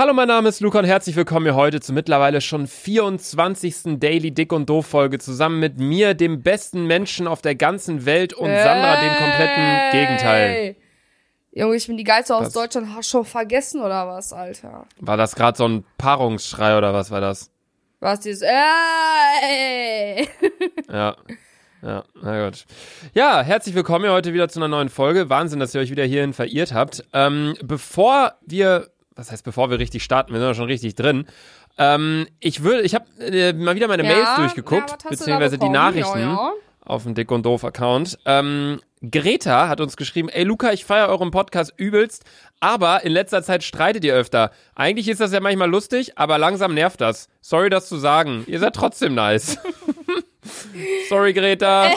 Hallo, mein Name ist Luca und herzlich willkommen hier heute zur mittlerweile schon 24. Daily Dick und Doof Folge zusammen mit mir, dem besten Menschen auf der ganzen Welt und Sandra, dem kompletten Gegenteil. Junge, ich bin die Geilste aus Was? Deutschland. Hast du schon vergessen oder was, Alter? War das gerade so ein Paarungsschrei oder was war das? Was dieses Ey! Ja. Ja, na gut. Ja, herzlich willkommen hier heute wieder zu einer neuen Folge. Wahnsinn, dass ihr euch wieder hierhin verirrt habt. Ähm, bevor wir, was heißt bevor wir richtig starten, wir sind ja schon richtig drin. Ähm, ich würde, ich habe äh, mal wieder meine Ja, Mails durchgeguckt, ja, beziehungsweise die? Nachrichten ja. auf dem Dick und Doof Account. Ähm, Greta hat uns geschrieben, ey Luca, ich feiere euren Podcast übelst, aber in letzter Zeit streitet ihr öfter. Eigentlich ist das ja manchmal lustig, aber langsam nervt das. Sorry, das zu sagen. Ihr seid trotzdem nice. Sorry, Greta.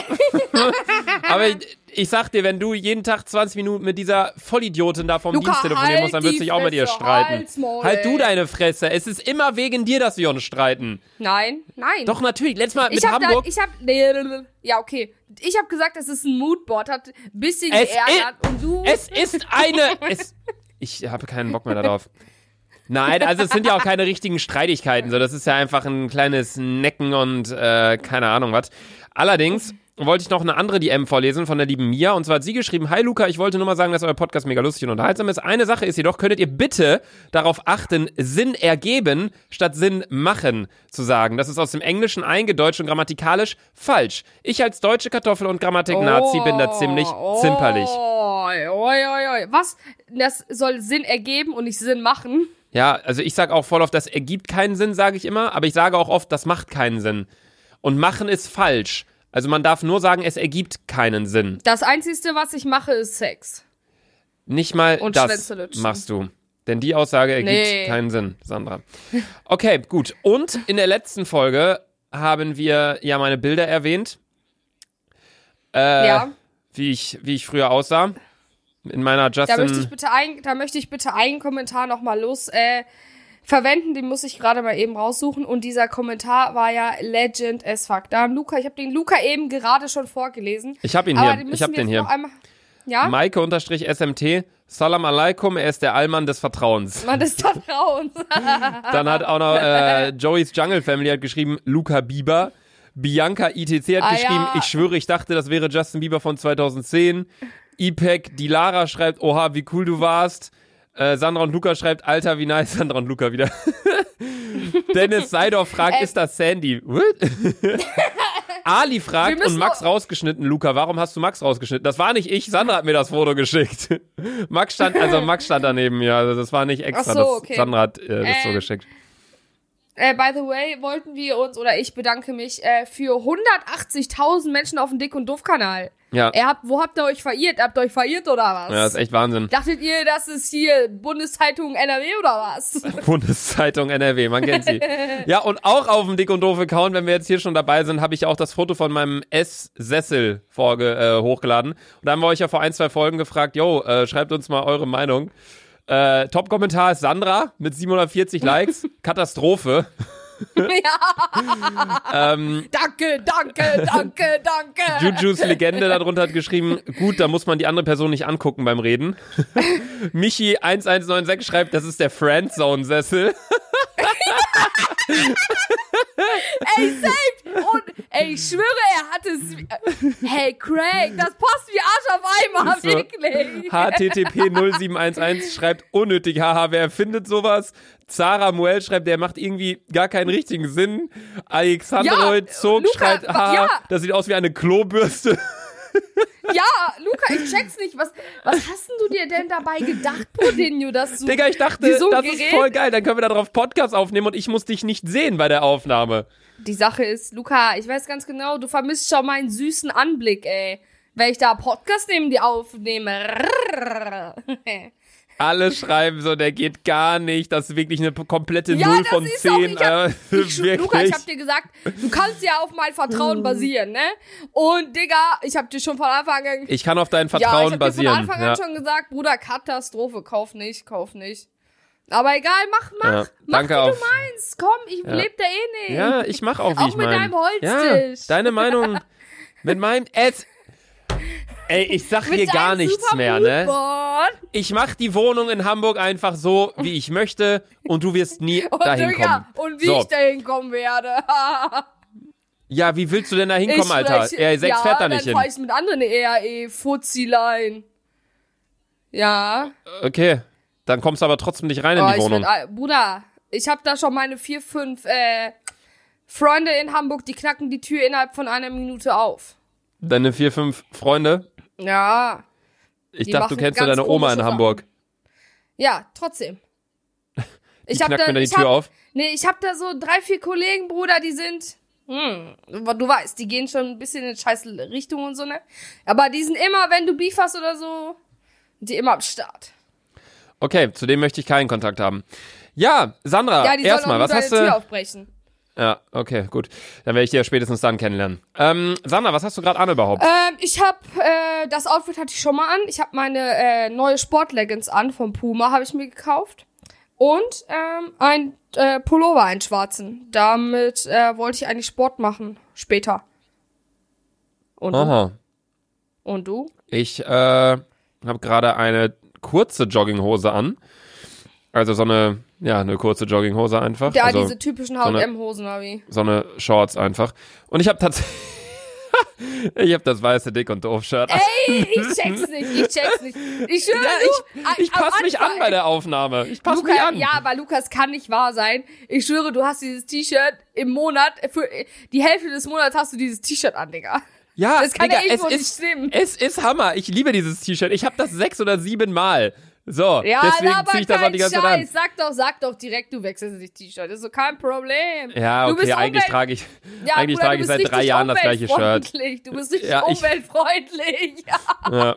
aber ich, ich sag dir, wenn du jeden Tag 20 Minuten mit dieser Vollidiotin da vom Luca, Dienst telefonieren halt musst, dann wird die sich auch mit ihr streiten. halt du deine Fresse. Es ist immer wegen dir, dass wir uns streiten. Nein, nein. Doch, natürlich. Letztes Mal mit ich hab da, Hamburg. ich hab, nee, ja, okay. Ich hab gesagt, das ist ein Moodboard, hat ein bisschen Es geärgert und du. Es ist eine. Es, ich habe keinen Bock mehr darauf. Nein, also es sind ja auch keine richtigen Streitigkeiten. So, das ist ja einfach ein kleines Necken und äh, keine Ahnung was. Allerdings wollte ich noch eine andere DM vorlesen von der lieben Mia. Und zwar hat sie geschrieben, Hi Luca, ich wollte nur mal sagen, dass euer Podcast mega lustig und unterhaltsam ist. Eine Sache ist jedoch, könntet ihr bitte darauf achten, Sinn ergeben statt Sinn machen zu sagen. Das ist aus dem Englischen eingedeutscht und grammatikalisch falsch. Ich als deutsche Kartoffel und Grammatik-Nazi bin da ziemlich zimperlich. Oh, oi, oi. Was? Das soll Sinn ergeben und nicht Sinn machen. Ja, also ich sage auch voll oft, das ergibt keinen Sinn, sage ich immer, aber ich sage auch oft, das macht keinen Sinn. Und machen ist falsch. Also man darf nur sagen, es ergibt keinen Sinn. Das Einzige, was ich mache, ist Sex. Nicht mal Und das machst du. Denn die Aussage ergibt Nee. keinen Sinn, Sandra. Okay, gut. Und in der letzten Folge haben wir ja meine Bilder erwähnt. Äh, Ja. Wie ich, wie ich früher aussah. In meiner Da möchte ich Justin. bitte ein, da möchte ich bitte einen Kommentar nochmal los äh, verwenden, den muss ich gerade mal eben raussuchen. Und dieser Kommentar war ja legend as fuck. Da haben Luca, ich habe den Luca eben gerade schon vorgelesen. Ich hab ihn hier. Ich müssen hab wir den hier. Noch einmal, ja? Maike-SMT. Salam alaikum, er ist der Allmann des Vertrauens. Man des Vertrauens. Dann hat auch noch äh, Joey's Jungle Family hat geschrieben, Luca Bieber. Bianca ITC hat Ah, geschrieben, ja. ich schwöre, ich dachte, das wäre Justin Bieber von 2010. Ipek, die Lara schreibt, oha, wie cool du warst. Äh, Sandra und Luca schreibt, Alter, wie nice. Sandra und Luca wieder. Dennis Seidorf fragt, Äh. ist das Sandy? What? Ali fragt und Max rausgeschnitten, Luca, warum hast du Max rausgeschnitten? Das war nicht ich, Sandra hat mir das Foto geschickt. Max stand, also Max stand daneben mir, also das war nicht extra, so, das, okay. Sandra hat äh, das so Ähm, geschickt. Äh, by the way, wollten wir uns, oder ich bedanke mich, äh, für 180.000 Menschen auf dem Dick- und Doof-Kanal. Ja. Ihr habt, wo habt ihr euch verirrt? Habt ihr euch verirrt oder was? Ja, das ist echt Wahnsinn. Dachtet ihr, das ist hier Bundeszeitung NRW oder was? Bundeszeitung NRW, man kennt sie. Ja, und auch auf dem Dick und Doof Account, wenn wir jetzt hier schon dabei sind, habe ich auch das Foto von meinem S-Sessel äh, hochgeladen. Und da haben wir euch ja vor ein, zwei Folgen gefragt, yo, äh, schreibt uns mal eure Meinung. Äh, Top-Kommentar ist Sandra mit 740 Likes. Katastrophe. Ja. Ähm, Danke, danke, danke, danke. Jujus Legende darunter hat geschrieben, gut, da muss man die andere Person nicht angucken beim Reden. Michi 1196 schreibt, das ist der Friendzone-Sessel. Ey, safe. Und, ey, ich schwöre, er hat es. Hey, Craig, das passt wie Arsch auf Eimer, So. wirklich. HTTP 0711 schreibt unnötig, haha, wer erfindet sowas? Zara Muel schreibt, der macht irgendwie gar keinen richtigen Sinn. Alexandroid Ja, Zog schreibt, haha, ja. das sieht aus wie eine Klobürste. Ja, Luca, ich check's nicht. Was, was hast denn du dir denn dabei gedacht, Bodinho, dass du. Digga, ich dachte, so das ist Gerät- voll geil, dann können wir da drauf Podcast aufnehmen und ich muss dich nicht sehen bei der Aufnahme. Die Sache ist, Luca, ich weiß ganz genau, du vermisst schon meinen süßen Anblick, ey. Wenn ich da Podcast neben dir aufnehme. Alle schreiben so, der geht gar nicht, das ist wirklich eine komplette Ja, Null das von ist 10. auch, ich hab, äh, ich, wirklich. Luca, ich hab dir gesagt, du kannst ja auf mein Vertrauen basieren, ne? Und Digga, ich hab dir schon von Anfang an, ich kann auf dein ja, ich Vertrauen hab basieren. dir von Anfang an ja. schon gesagt, Bruder, Katastrophe, kauf nicht, kauf nicht. Aber egal, mach, mach, Ja, mach, danke wie auf- du meinst. Komm, ich leb da eh nicht. Ja, ich mach auch, wie Auch ich mit mein. deinem Holztisch. Ja, deine Meinung mit meinem Ess. Ey, ich sag hier gar nichts mehr, ne? Ich mach die Wohnung in Hamburg einfach so, wie ich möchte und du wirst nie Und, dahin kommen. und wie so. ich dahin kommen werde. Ja, wie willst du denn da hinkommen, Alter? spreche- RE6 ja, fährt da nicht dann hin. ich mit anderen ERE, Fuzzilein. Ja. Okay, dann kommst du aber trotzdem nicht rein in Oh, die ich Wohnung. Werd, Bruder, ich habe da schon meine vier, fünf äh, Freunde in Hamburg, die knacken die Tür innerhalb von einer Minute auf. Deine vier, fünf Freunde? Ja. Ich dachte, du kennst ja deine Oma in Hamburg. Ja, trotzdem. Die Ich hab knackt da, mir da die Tür hab, auf. Nee, ich hab da so drei, vier Kollegen, Bruder, die sind. Hm, du weißt, die gehen schon ein bisschen in scheiß Richtung und so, ne? Aber die sind immer, wenn du Beef hast oder so, die immer am Start. Okay, zu dem möchte ich keinen Kontakt haben. Ja, Sandra, Ja, erstmal, was hast Tür du? aufbrechen. Ja, okay, gut. Dann werde ich dich ja spätestens dann kennenlernen. Ähm, Sandra, was hast du gerade an überhaupt? Ähm, ich hab, äh, das Outfit hatte ich schon mal an. Ich habe meine äh, neue Sportleggings an vom Puma, habe ich mir gekauft. Und ähm, ein äh, Pullover, einen schwarzen. Damit äh, wollte ich eigentlich Sport machen, später. Und du? Aha. Und du? Ich äh, habe gerade eine kurze Jogginghose an. Also so eine, ja, eine kurze Jogginghose einfach. Ja, also diese typischen H&M-Hosen, wie? so eine Shorts einfach. Und ich habe tatsächlich, ich habe das weiße Dick und doof Shirt. an. Ey, ich check's nicht, ich check's nicht. Ich schwöre, ja, du, ich, ich am passe mich an bei der Aufnahme. Ich passe mich an. ja, aber Lukas kann nicht wahr sein. Ich schwöre, du hast dieses T-Shirt im Monat, für die Hälfte des Monats hast du dieses T-Shirt an, Digga. Ja, Das kann Digga, ja es ist, stimmen. es ist Hammer. Ich liebe dieses T-Shirt. Ich habe das sechs oder sieben Mal. So, Ja, deswegen ziehe ich das auch die ganze Zeit Scheiß. an. Sag doch, sag doch direkt, du wechselst das T-Shirt. Ist so kein Problem. Ja, okay, eigentlich trage ich, Ja, eigentlich Bruder, trage ich seit drei Jahren das gleiche Shirt. Du bist richtig Ja, ich- umweltfreundlich. Ja. Ja.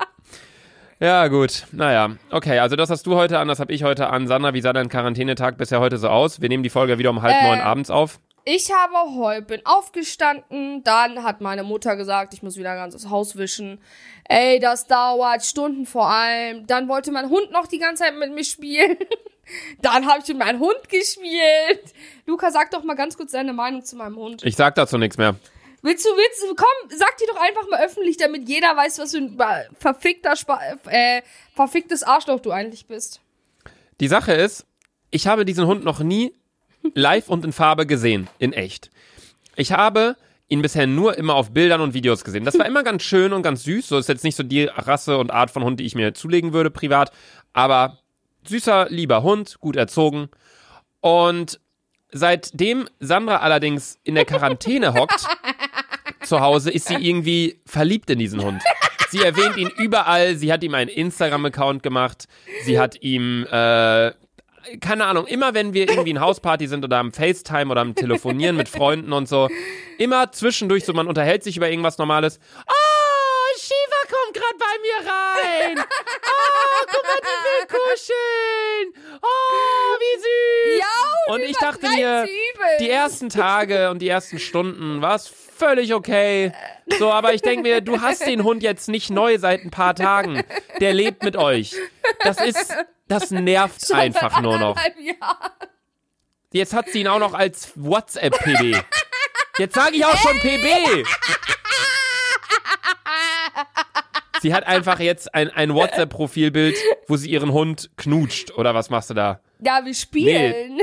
Ja, gut. Naja. Okay, also das hast du heute an, das habe ich heute an. Sandra, wie sah dein Quarantänetag bisher heute so aus? Wir nehmen die Folge wieder um halb Äh, neun abends auf. Ich habe heute bin aufgestanden, dann hat meine Mutter gesagt, ich muss wieder ganz das Haus wischen. Ey, das dauert Stunden vor allem. Dann wollte mein Hund noch die ganze Zeit mit mir spielen. Dann habe ich mit meinem Hund gespielt. Luca, sag doch mal ganz kurz deine Meinung zu meinem Hund. Ich sag dazu nichts mehr. Willst du, willst du, komm, sag dir doch einfach mal öffentlich, damit jeder weiß, was für ein ba- verfickter, Spa äh, verficktes Arschloch du eigentlich bist. Die Sache ist, ich habe diesen Hund noch nie live und in Farbe gesehen, in echt. Ich habe ihn bisher nur immer auf Bildern und Videos gesehen. Das war immer ganz schön und ganz süß. So ist jetzt nicht so die Rasse und Art von Hund, die ich mir zulegen würde privat, aber süßer, lieber Hund, gut erzogen. Und seitdem Sandra allerdings in der Quarantäne hockt, zu Hause, ist sie irgendwie verliebt in diesen Hund. Sie erwähnt ihn überall. Sie hat ihm einen Instagram-Account gemacht. Sie hat ihm, äh, keine Ahnung, immer wenn wir irgendwie in Hausparty sind oder am FaceTime oder am Telefonieren mit Freunden und so, immer zwischendurch so, man unterhält sich über irgendwas Normales. Kommt gerade bei mir rein. Oh, guck mal, die will kuscheln. Oh, wie süß. Ja, Und ich dachte mir, die ersten Tage und die ersten Stunden war es völlig okay. So, aber ich denke mir, du hast den Hund jetzt nicht neu seit ein paar Tagen. Der lebt mit euch. Das ist, das nervt einfach nur noch. Jetzt hat sie ihn auch noch als WhatsApp-PB. Jetzt sage ich auch schon PB. Sie hat einfach jetzt ein, ein WhatsApp-Profilbild, wo sie ihren Hund knutscht. Oder was machst du da? Ja, wir spielen.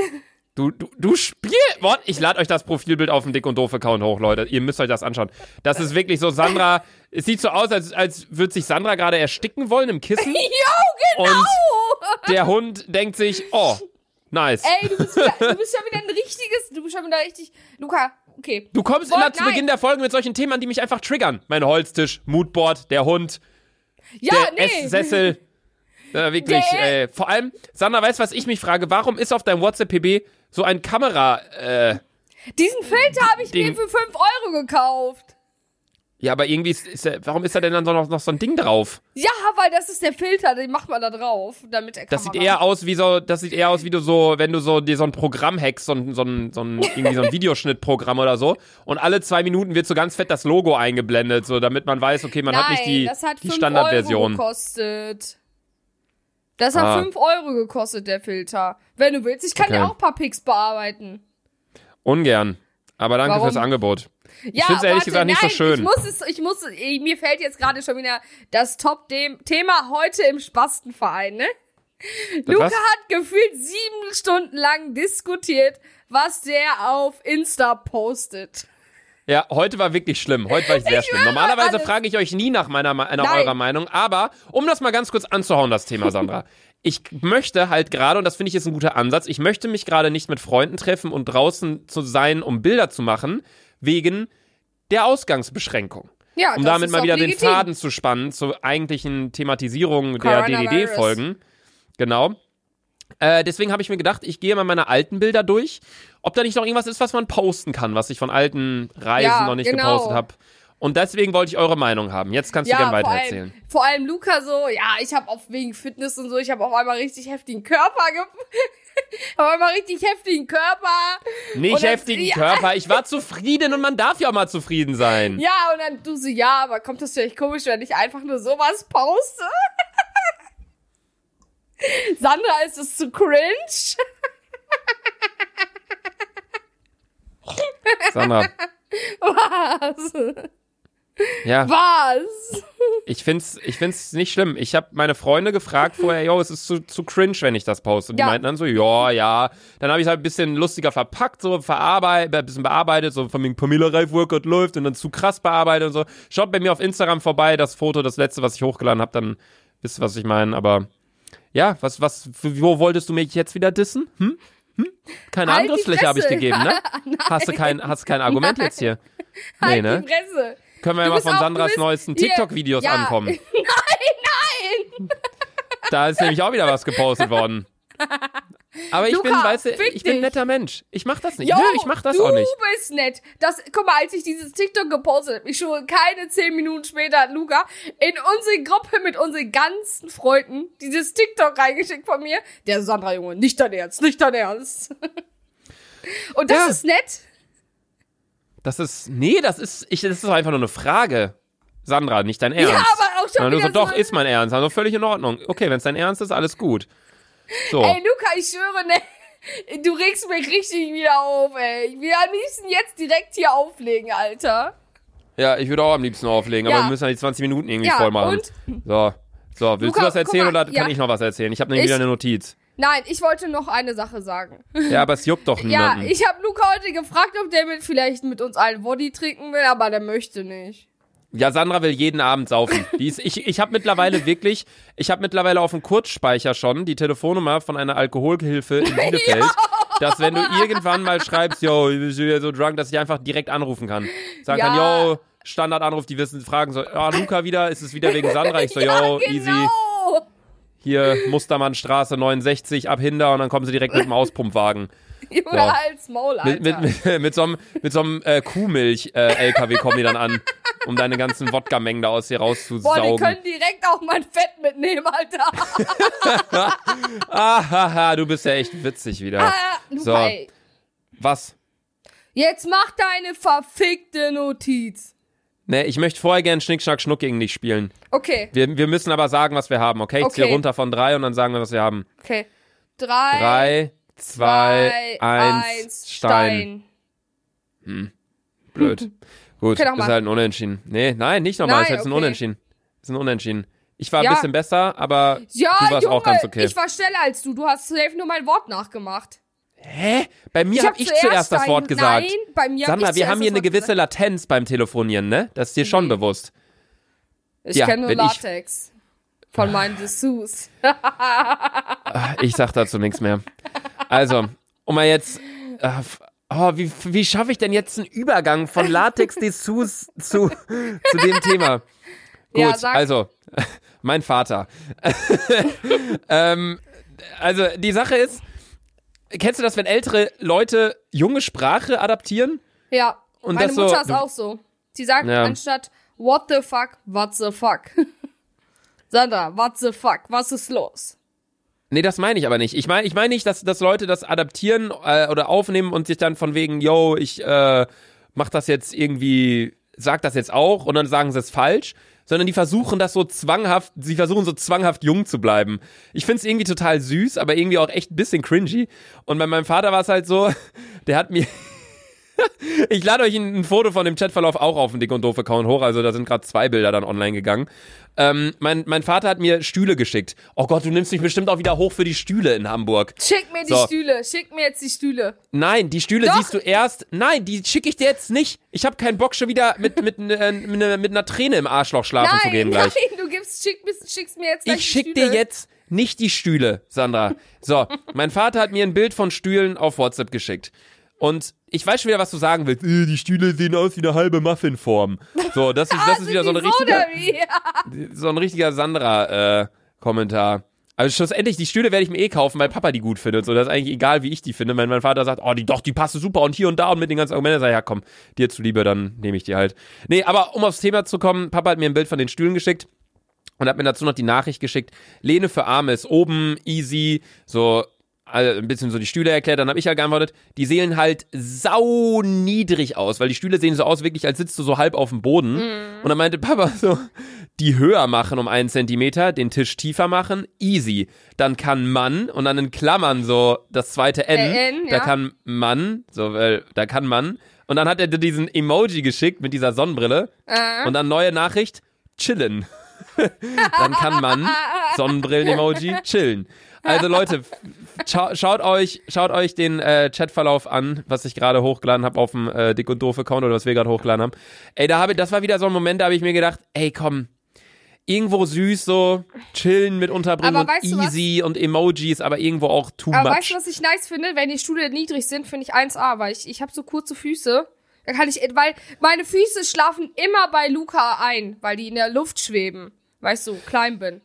Du, du, du spielst. Wort, ich lade euch das Profilbild auf dem Dick und Doof Account hoch, Leute. Ihr müsst euch das anschauen. Das ist wirklich so, Sandra. Es sieht so aus, als, als würde sich Sandra gerade ersticken wollen im Kissen. Jo, genau. Und der Hund denkt sich, oh, nice. Ey, du bist, wieder, du bist schon wieder ein richtiges, du bist schon wieder richtig, Luca, okay. Du kommst Woll- immer zu nein. Beginn der Folge mit solchen Themen, die mich einfach triggern. Mein Holztisch, Moodboard, der Hund, Ja, der nee. Esssessel. Äh, wirklich, Der- äh, vor allem, Sandra, weißt du, was ich mich frage? Warum ist auf deinem WhatsApp-PB so ein Kamera, äh, Diesen Filter habe ich Ding. mir für 5 Euro gekauft. Ja, aber irgendwie ist, ist er, warum ist da denn dann so noch, noch so ein Ding drauf? Ja, weil das ist der Filter, den macht man da drauf, damit er Das sieht eher aus wie so, das sieht eher aus wie du so, wenn du so dir so ein Programm hackst, so ein, so ein, so ein, irgendwie so ein Videoschnittprogramm oder so. Und alle zwei Minuten wird so ganz fett das Logo eingeblendet, so damit man weiß, okay, man Nein, hat nicht die, das hat die 5 Euro Standardversion. gekostet. Das hat Ah. 5 Euro gekostet, der Filter. Wenn du willst, ich kann Okay. dir auch ein paar Pics bearbeiten. Ungern. Aber danke Warum? fürs Angebot. Ja, find's ehrlich warte, gesagt nicht so schön. Ich muss es, ich muss, eh, mir fällt jetzt gerade schon wieder das Top-Thema heute im Spastenverein, ne? Luca was? hat gefühlt sieben Stunden lang diskutiert, was der auf Insta postet. Ja, heute war wirklich schlimm. Heute war ich sehr schlimm. Normalerweise frage ich euch nie nach meiner, nach Nein. eurer Meinung, aber um das mal ganz kurz anzuhauen, das Thema, Sandra. Ich möchte halt gerade, und das finde ich ist ein guter Ansatz, ich möchte mich gerade nicht mit Freunden treffen und draußen zu sein, um Bilder zu machen, wegen der Ausgangsbeschränkung. Ja, Um damit mal wieder den legitim. Faden zu spannen zur eigentlichen Thematisierung der. DDD-Folgen. Genau. Äh, deswegen habe ich mir gedacht, ich gehe mal meine alten Bilder durch, ob da nicht noch irgendwas ist, was man posten kann, was ich von alten Reisen Ja, noch nicht genau. gepostet habe. Und deswegen wollte ich eure Meinung haben. Jetzt kannst du Ja, gern vor weitererzählen. allem, vor allem Luca so, ja, ich habe auf wegen Fitness und so, ich habe auf einmal richtig heftigen Körper ge auf einmal richtig heftigen Körper. Nicht dann- heftigen ja. Körper. Ich war zufrieden und man darf ja auch mal zufrieden sein. Ja, und dann du so, ja, aber kommt das vielleicht komisch, wenn ich einfach nur sowas poste? Sandra, ist es zu cringe? Sandra, Was? ja, Was? ich find's, ich find's nicht schlimm. Ich habe meine Freunde gefragt vorher, yo, es ist zu, zu cringe, wenn ich das poste. Und die Ja. meinten dann so, ja, ja. Dann habe ich halt ein bisschen lustiger verpackt, so verarbeitet, ein bisschen bearbeitet, so von wegen Pamela Reif Workout läuft und dann zu krass bearbeitet und so. Schaut bei mir auf Instagram vorbei, das Foto, das letzte, was ich hochgeladen habe, dann wisst ihr, was ich meine. Aber ja, was, was, wo wolltest du mich jetzt wieder dissen? Hm? Hm? Keine Halt Angriffsfläche habe ich gegeben, ne? Hast du kein, hast kein Argument jetzt hier? Nee, halt ne? die Fresse. Können wir ja mal von Sandras bist- neuesten TikTok-Videos ja. ankommen. Nein, nein! Da ist nämlich auch wieder was gepostet worden. Aber ich Luca, bin, weißt du, ich bin ein netter Mensch. Ich mach das nicht. Jo, Nö, ich mach das du auch nicht. bist nett. Das, guck mal, als ich dieses TikTok gepostet habe, ich schon keine zehn Minuten später hat Luca in unsere Gruppe mit unseren ganzen Freunden dieses TikTok reingeschickt von mir. Der Sandra Junge, nicht dein Ernst, nicht dein Ernst. Und das Ja. ist nett. Das ist, nee, das ist, ich, das ist einfach nur eine Frage. Sandra, nicht dein Ernst. Ja, aber auch schon Und du so, doch, ist mein Ernst. Also völlig in Ordnung. Okay, wenn es dein Ernst ist, alles gut. So. Ey, Luca, ich schwöre, ne, du regst mich richtig wieder auf, ey. Ich will am liebsten jetzt direkt hier auflegen, Alter. Ja, ich würde auch am liebsten auflegen, aber Ja. wir müssen ja die 20 Minuten irgendwie Ja, voll machen. und? So. So, willst Luca, du was erzählen mal, oder kann ja. ich noch was erzählen? Ich habe nämlich Ich- wieder eine Notiz. Nein, ich wollte noch eine Sache sagen. Ja, aber es juckt doch Ja, niemanden. ich habe Luca heute gefragt, ob der mit vielleicht mit uns allen Body trinken will, aber der möchte nicht. Ja, Sandra will jeden Abend saufen. Ist, ich ich habe mittlerweile wirklich, ich habe mittlerweile auf dem Kurzspeicher schon die Telefonnummer von einer Alkoholgehilfe in Bielefeld, dass wenn du irgendwann mal schreibst, yo, ich bin so drunk, dass ich einfach direkt anrufen kann. Sagen Ja. kann, yo, Standardanruf, die wissen, fragen so, ja, Luca wieder, ist es wieder wegen Sandra? Ich so, yo, ja, easy, genau. Hier Mustermannstraße 69 ab Hinder und dann kommen sie direkt mit dem Auspumpwagen. Junge, als Maul, Alter. Mit, mit, mit, mit so einem, mit so einem äh, Kuhmilch-LKW kommen die dann an, um deine ganzen Wodka-Mengen da aus dir Boah, die rauszusaugen. können direkt auch mein Fett mitnehmen, Alter. Ahaha, du bist ja echt witzig wieder. Ah, So. Was? Jetzt mach deine verfickte Notiz. Ne, ich möchte vorher gern Schnick, Schnack, Schnuck gegen dich spielen. Okay, Wir, wir müssen aber sagen, was wir haben, okay? Ich Okay. runter von drei und dann sagen wir, was wir haben. okay. Drei, Drei, zwei, zwei, eins, Stein. Blöd. Gut, Okay, ist halt ein Unentschieden. Nee, nein, nicht nochmal, ist Nein, jetzt ein okay. Unentschieden. Ist ein Unentschieden. Ich war ein Ja. bisschen besser, aber Ja, du warst Junge, auch ganz okay. ich war schneller als du. Du hast safe nur mein Wort nachgemacht. Hä? Bei mir hab habe ich zuerst das Wort gesagt. Nein, bei mir hab Sandra, ich wir haben hier eine gewisse gesagt. Latenz beim Telefonieren, ne? Das ist dir schon Nee. bewusst. Ich Ja, kenne nur ich- Latex. Von meinen Dessous. Ah, Ich sag dazu nichts mehr. Also, um mal jetzt. äh, Oh, wie, wie schaffe ich denn jetzt einen Übergang von Latex-Dessous zu, zu dem Thema? Gut, Ja, sag. also, mein Vater. ähm, also, die Sache ist, kennst du das, wenn ältere Leute junge Sprache adaptieren? Ja, Und meine das so- Mutter ist auch so. Sie sagt Ja. anstatt What the fuck, what the fuck. Sandra, what the fuck, was ist los? Nee, das meine ich aber nicht. Ich meine ich meine nicht, dass, dass Leute das adaptieren äh, oder aufnehmen und sich dann von wegen, yo, ich äh, mach das jetzt irgendwie, sag das jetzt auch und dann sagen sie es falsch, sondern die versuchen das so zwanghaft, sie versuchen so zwanghaft jung zu bleiben. Ich find's irgendwie total süß, aber irgendwie auch echt ein bisschen cringy. Und bei meinem Vater war es halt so, der hat mir Ich lade euch ein, Foto von dem Chatverlauf auch auf den Dick und Doof Account hoch. Also da sind gerade zwei Bilder dann online gegangen. Ähm, mein, mein Vater hat mir Stühle geschickt. Oh Gott, du nimmst mich bestimmt auch wieder hoch für die Stühle in Hamburg. Schick mir die So. Stühle. Schick mir jetzt die Stühle. Nein, die Stühle Doch. siehst du erst. Nein, die schicke ich dir jetzt nicht. Ich habe keinen Bock schon wieder mit mit, äh, mit, mit einer Träne im Arschloch schlafen zu Nein, gehen nein, gleich. du gibst, schick, schickst mir jetzt gleich Ich schick dir jetzt nicht die Stühle, Sandra. So, mein Vater hat mir ein Bild von Stühlen auf WhatsApp geschickt. Und ich weiß schon wieder, was du sagen willst. Äh, Die Stühle sehen aus wie eine halbe Muffinform. So, das ist, das ist wieder so ein richtiger, so ein richtiger Sandra-Kommentar. also schlussendlich, die Stühle werde ich mir eh kaufen, weil Papa die gut findet. So, das ist eigentlich egal, wie ich die finde. Wenn mein Vater sagt, oh, die doch, die passen super und hier und da und mit den ganzen Argumenten, sag ich, ja komm, dir zuliebe, dann nehme ich die halt. Nee, aber um aufs Thema zu kommen, Papa hat mir ein Bild von den Stühlen geschickt und hat mir dazu noch die Nachricht geschickt, Lehne für Arme ist oben, easy, so also ein bisschen so die Stühle erklärt, dann habe ich ja geantwortet, die sehen halt sau niedrig aus, weil die Stühle sehen so aus, wirklich als sitzt du so halb auf dem Boden. Und dann meinte Papa so, die höher machen um einen Zentimeter, den Tisch tiefer machen, easy. Dann kann man, und dann in Klammern so das zweite N, Äh, N, da ja. kann man, so, weil, da kann man. Und dann hat er dir diesen Emoji geschickt mit dieser Sonnenbrille. Äh. Und dann neue Nachricht, chillen. dann kann man, Sonnenbrillen-Emoji, chillen. Also Leute, schaut euch, schaut euch den äh, Chatverlauf an, was ich gerade hochgeladen habe auf dem äh, Dick und Doof Account oder was wir gerade hochgeladen haben. Ey, da habe das war wieder so ein Moment, da habe ich mir gedacht, ey, komm, irgendwo süß so, chillen mit unterbringen Aber und du was? easy und Emojis, aber irgendwo auch too Aber much. weißt du, was ich nice finde? Wenn die Stühle niedrig sind, finde ich 1A, weil ich, ich habe so kurze Füße. Da kann ich, weil meine Füße schlafen immer bei Luca ein, weil die in der Luft schweben. Weißt du, klein bin.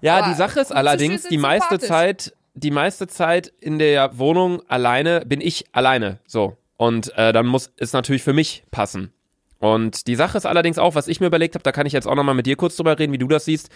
Ja, Aber die Sache ist allerdings, die meiste. Zeit, die meiste Zeit in der Wohnung alleine bin ich alleine. So. Und äh, dann muss es natürlich für mich passen. Und die Sache ist allerdings auch, was ich mir überlegt habe, da kann ich jetzt auch nochmal mit dir kurz drüber reden, wie du das siehst.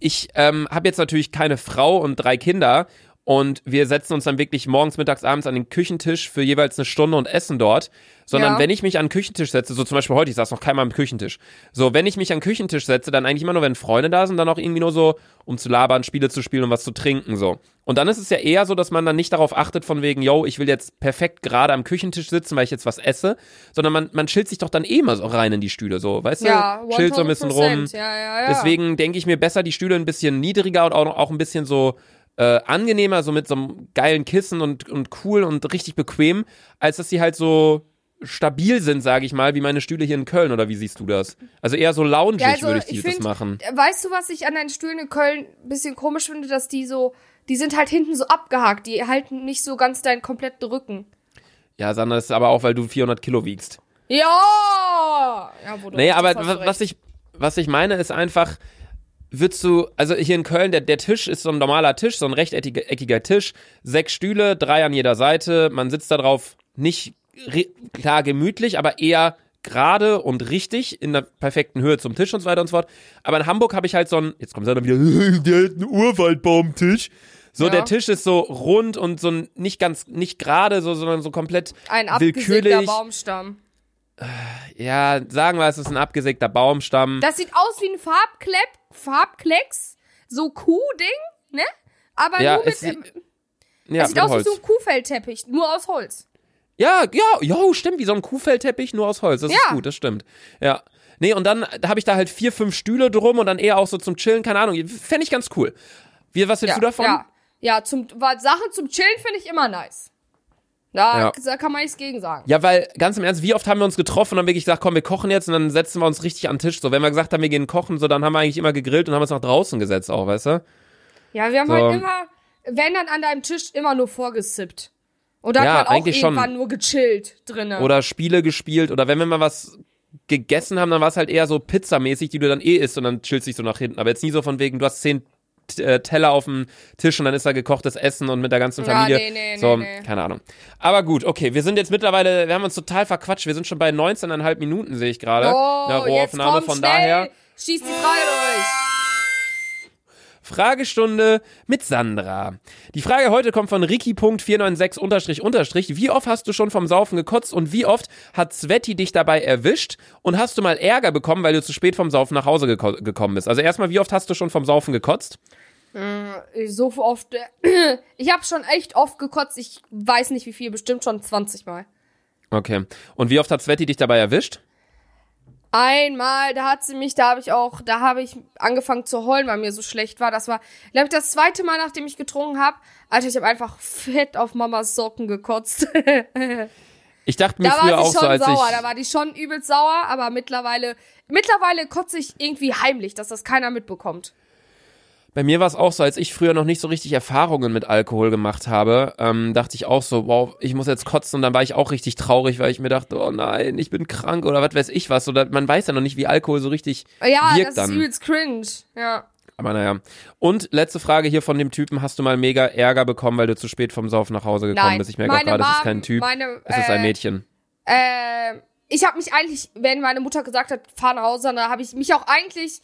Ich ähm, habe jetzt natürlich keine Frau und drei Kinder und wir setzen uns dann wirklich morgens, mittags, abends an den Küchentisch für jeweils eine Stunde und essen dort. Sondern Ja. wenn ich mich an den Küchentisch setze, so zum Beispiel heute, ich saß noch keinmal am Küchentisch. So, wenn ich mich an den Küchentisch setze, dann eigentlich immer nur, wenn Freunde da sind, dann auch irgendwie nur so, um zu labern, Spiele zu spielen und was zu trinken, so. Und dann ist es ja eher so, dass man dann nicht darauf achtet von wegen, yo, ich will jetzt perfekt gerade am Küchentisch sitzen, weil ich jetzt was esse, sondern man, man chillt sich doch dann eh mal so rein in die Stühle, so, weißt Ja, du? Chillt so ein bisschen rum. 100%. Ja, ja, ja. Deswegen denke ich mir besser, die Stühle ein bisschen niedriger und auch, auch ein bisschen so äh, angenehmer, so mit so einem geilen Kissen und, und cool und richtig bequem, als dass sie halt so stabil sind, sage ich mal, wie meine Stühle hier in Köln, oder wie siehst du das? Also eher so loungig Ja, also würde ich, ich die, das find- machen. Weißt du, was ich an deinen Stühlen in Köln ein bisschen komisch finde, dass die so, die sind halt hinten so abgehakt, die halten nicht so ganz deinen kompletten Rücken. Ja, Sandra, das ist aber auch, weil du 400 Kilo wiegst. Ja! Ja, wo du Nee, hast, aber hast du wa- recht. was ich, was ich meine, ist einfach, würdest du, also hier in Köln, der, der Tisch ist so ein normaler Tisch, so ein rechteckiger eckiger Tisch, sechs Stühle, drei an jeder Seite, man sitzt da drauf nicht klar gemütlich, aber eher gerade und richtig in der perfekten Höhe zum Tisch und so weiter und so fort. Aber in Hamburg habe ich halt so ein, jetzt kommt dann wieder, der hat einen Urwaldbaumtisch. So, Ja. der Tisch ist so rund und so ein- nicht ganz, nicht gerade so, sondern so komplett Ein willkürlich. Baumstamm. Ja, sagen wir, es ist ein abgesägter Baumstamm. Das sieht aus wie ein Farbklepp, Farbklecks, so Kuhding, ne? Aber ja, nur mit, es, ähm, ja, es sieht aus Holz. wie so ein Kuhfellteppich, nur aus Holz. Ja, ja, ja, stimmt, wie so ein Kuhfellteppich, nur aus Holz. Das ist Ja. gut, das stimmt. Ja. Nee, und dann habe ich da halt vier, fünf Stühle drum und dann eher auch so zum Chillen, keine Ahnung. Fände ich ganz cool. Wie, was hältst Ja, du davon? ja, ja zum, Sachen zum Chillen finde ich immer nice. Da, Ja. da kann man nichts gegen sagen. Ja, weil, ganz im Ernst, wie oft haben wir uns getroffen und dann wirklich gesagt, komm, wir kochen jetzt und dann setzen wir uns richtig an den Tisch. So, wenn wir gesagt haben, wir gehen kochen, so, dann haben wir eigentlich immer gegrillt und haben uns nach draußen gesetzt auch, weißt du? Ja, wir haben So. halt immer, wenn dann an deinem Tisch immer nur vorgesippt. Da Ja, hat man auch eigentlich schon. irgendwann nur gechillt drinnen. Oder Spiele gespielt oder wenn wir mal was gegessen haben, dann war es halt eher so pizzamäßig, die du dann eh isst und dann chillst dich so nach hinten. Aber jetzt nie so von wegen, du hast zehn Teller auf dem Tisch und dann ist da gekochtes Essen und mit der ganzen Ja, Familie. nee, nee, so, nee, keine Ahnung. Aber gut, okay, wir sind jetzt mittlerweile, wir haben uns total verquatscht. Wir sind schon bei 19,5 Minuten, sehe ich gerade. oh, in der jetzt Rohaufnahme. komm, Von schnell. daher, Schieß die Frage durch. Fragestunde mit Sandra. Die Frage heute kommt von Ricky.496 Wie oft hast du schon vom Saufen gekotzt und wie oft hat Sveti dich dabei erwischt und hast du mal Ärger bekommen, weil du zu spät vom Saufen nach Hause geko gekommen bist? Also erstmal, wie oft hast du schon vom Saufen gekotzt? So oft. äh, Ich habe schon echt oft gekotzt. Ich weiß nicht wie viel, bestimmt schon 20 Mal. Okay. Und wie oft hat Sveti dich dabei erwischt? Einmal, da hat sie mich, da habe ich auch, da habe ich angefangen zu heulen, weil mir so schlecht war. Das war, glaube ich, das zweite Mal, nachdem ich getrunken habe. Alter, ich habe einfach fett auf Mamas Socken gekotzt. Ich dachte mir da früher war auch sie schon so, als sauer, ich. da war die schon übelst sauer, aber mittlerweile, mittlerweile kotze ich irgendwie heimlich, dass das keiner mitbekommt. Bei mir war es auch so, als ich früher noch nicht so richtig Erfahrungen mit Alkohol gemacht habe, ähm, dachte ich auch so, wow, ich muss jetzt kotzen und dann war ich auch richtig traurig, weil ich mir dachte, oh nein, ich bin krank oder was weiß ich was. Oder man weiß ja noch nicht, wie Alkohol so richtig Ja, wirkt das dann. ist übelst cringe. Ja. Aber naja. Und letzte Frage hier von dem Typen, hast du mal mega Ärger bekommen, weil du zu spät vom Saufen nach Hause gekommen Nein. bist? Ich merke auch gerade, es ist Mom- kein Typ, meine, es ist ein äh, Mädchen. Äh, ich habe mich eigentlich, wenn meine Mutter gesagt hat, fahr nach Hause, dann habe ich mich auch eigentlich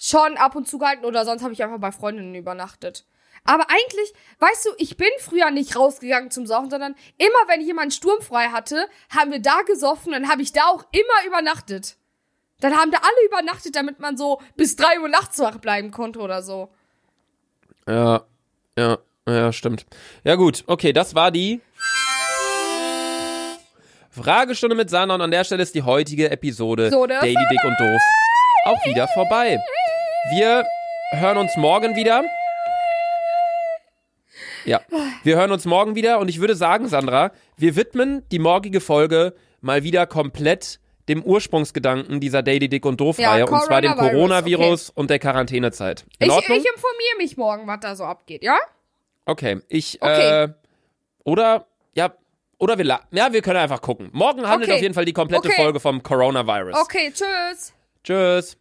schon ab und zu gehalten oder sonst habe ich einfach bei Freundinnen übernachtet. Aber eigentlich, weißt du, ich bin früher nicht rausgegangen zum Saufen, sondern immer, wenn jemand sturmfrei hatte, haben wir da gesoffen, dann habe ich da auch immer übernachtet. Dann haben da alle übernachtet, damit man so bis drei Uhr nachts wach bleiben konnte oder so. Ja, ja, ja, stimmt. Ja gut, okay, das war die Fragestunde mit Sana und an der Stelle ist die heutige Episode So, Daily Dick und Doof auch wieder vorbei. Wir hören uns morgen wieder. Ja, wir hören uns morgen wieder und ich würde sagen, Sandra, wir widmen die morgige Folge mal wieder komplett dem Ursprungsgedanken dieser Daily Dick und Doof Ja, Reihe und zwar dem Coronavirus, Coronavirus und der Quarantänezeit. In Ich, Ordnung? ich informiere mich morgen, was da so abgeht, ja? Okay, ich, Okay. äh, oder, ja, oder wir, ja, wir können einfach gucken. Morgen handelt Okay. auf jeden Fall die komplette Okay. Folge vom Coronavirus. Okay, tschüss. Tschüss.